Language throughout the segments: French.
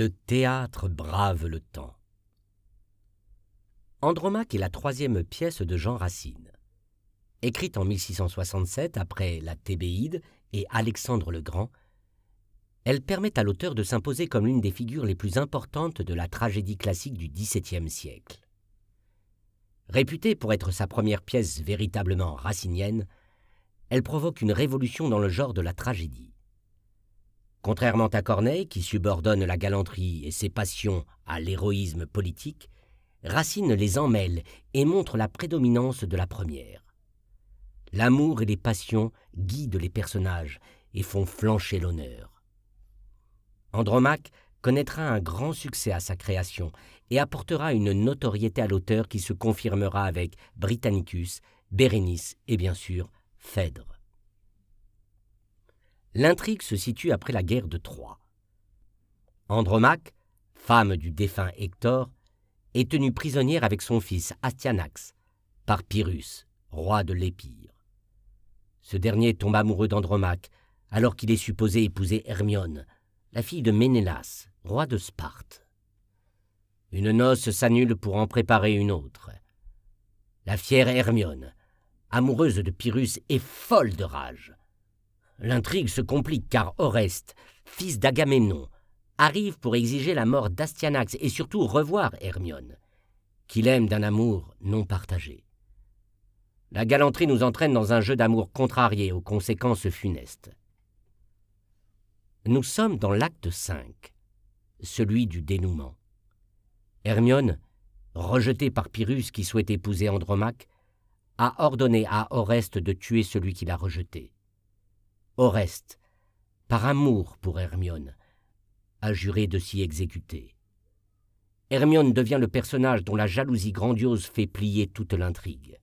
Le théâtre brave le temps. Andromaque est la troisième pièce de Jean Racine. Écrite en 1667 après la Thébaïde et Alexandre le Grand, elle permet à l'auteur de s'imposer comme l'une des figures les plus importantes de la tragédie classique du XVIIe siècle. Réputée pour être sa première pièce véritablement racinienne, elle provoque une révolution dans le genre de la tragédie. Contrairement à Corneille, qui subordonne la galanterie et ses passions à l'héroïsme politique, Racine les emmêle et montre la prédominance de la première. L'amour et les passions guident les personnages et font flancher l'honneur. Andromaque connaîtra un grand succès à sa création et apportera une notoriété à l'auteur qui se confirmera avec Britannicus, Bérénice et bien sûr Phèdre. L'intrigue se situe après la guerre de Troie. Andromaque, femme du défunt Hector, est tenue prisonnière avec son fils Astyanax par Pyrrhus, roi de l'Épire. Ce dernier tombe amoureux d'Andromaque alors qu'il est supposé épouser Hermione, la fille de Ménélas, roi de Sparte. Une noce s'annule pour en préparer une autre. La fière Hermione, amoureuse de Pyrrhus, est folle de rage. L'intrigue se complique car Oreste, fils d'Agamemnon, arrive pour exiger la mort d'Astyanax et surtout revoir Hermione, qu'il aime d'un amour non partagé. La galanterie nous entraîne dans un jeu d'amour contrarié aux conséquences funestes. Nous sommes dans l'acte 5, celui du dénouement. Hermione, rejetée par Pyrrhus qui souhaite épouser Andromaque, a ordonné à Oreste de tuer celui qui l'a rejeté. Oreste, par amour pour Hermione, a juré de s'y exécuter. Hermione devient le personnage dont la jalousie grandiose fait plier toute l'intrigue.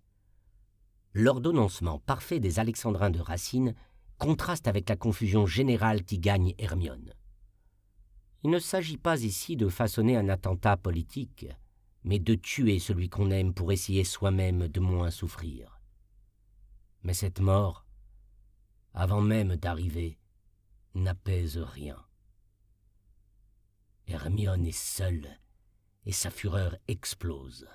L'ordonnancement parfait des Alexandrins de Racine contraste avec la confusion générale qui gagne Hermione. Il ne s'agit pas ici de façonner un attentat politique, mais de tuer celui qu'on aime pour essayer soi-même de moins souffrir. Mais cette mort avant même d'arriver, n'apaise rien. Hermione est seule et sa fureur explose.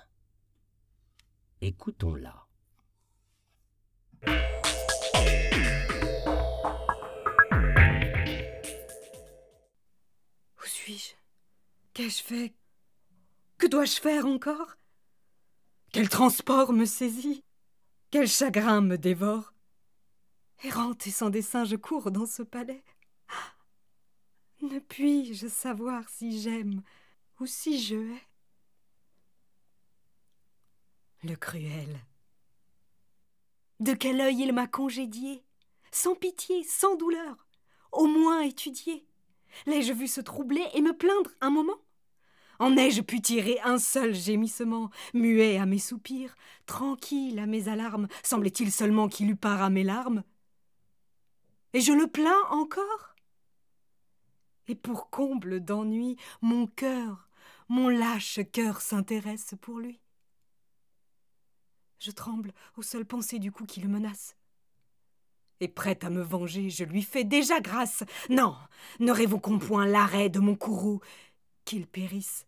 Écoutons-la. Où suis-je? Qu'ai-je fait? Que dois-je faire encore? Quel transport me saisit? Quel chagrin me dévore? Errante et sans dessein, je cours dans ce palais. Ne puis-je savoir si j'aime ou si je hais? Le cruel. De quel œil il m'a congédié, sans pitié, sans douleur, au moins étudié. L'ai-je vu se troubler et me plaindre un moment? En ai-je pu tirer un seul gémissement, muet à mes soupirs, tranquille à mes alarmes? Semblait-il seulement qu'il eût part à mes larmes? Et je le plains encore Et pour comble d'ennui, mon cœur, mon lâche cœur s'intéresse pour lui. Je tremble aux seules pensées du coup qui le menace. Et prête à me venger, je lui fais déjà grâce. Non, ne révoquons point l'arrêt de mon courroux, qu'il périsse.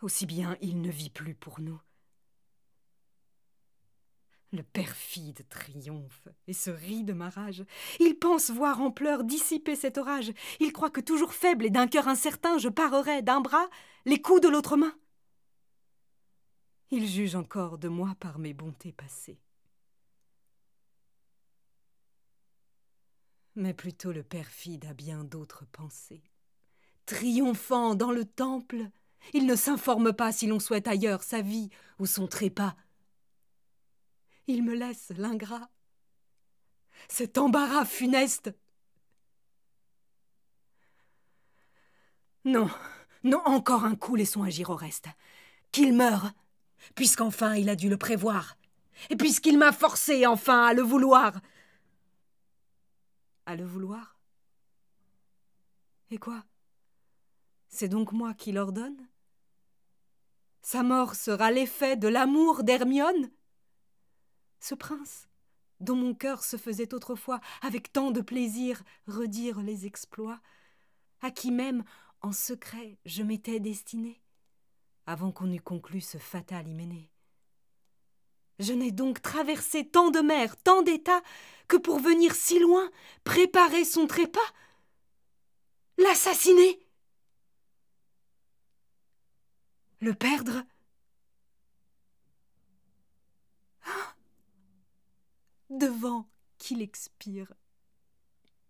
Aussi bien il ne vit plus pour nous. Le perfide triomphe et se rit de ma rage. Il pense voir en pleurs dissiper cet orage. Il croit que toujours faible et d'un cœur incertain, je parerai d'un bras les coups de l'autre main. Il juge encore de moi par mes bontés passées. Mais plutôt le perfide a bien d'autres pensées. Triomphant dans le temple, il ne s'informe pas si l'on souhaite ailleurs sa vie ou son trépas il me laisse l'ingrat. Cet embarras funeste. Non, non, encore un coup, laissons agir au reste. Qu'il meure, puisqu'enfin il a dû le prévoir, et puisqu'il m'a forcé enfin à le vouloir. À le vouloir? Et quoi? C'est donc moi qui l'ordonne? Sa mort sera l'effet de l'amour d'Hermione? Ce prince, dont mon cœur se faisait autrefois avec tant de plaisir redire les exploits, à qui même, En secret, je m'étais destinée, avant qu'on eût conclu ce fatal hyménée. Je n'ai donc traversé tant de mers, tant d'états, que pour venir si loin, préparer son trépas, l'assassiner, le perdre. Qu'il expire.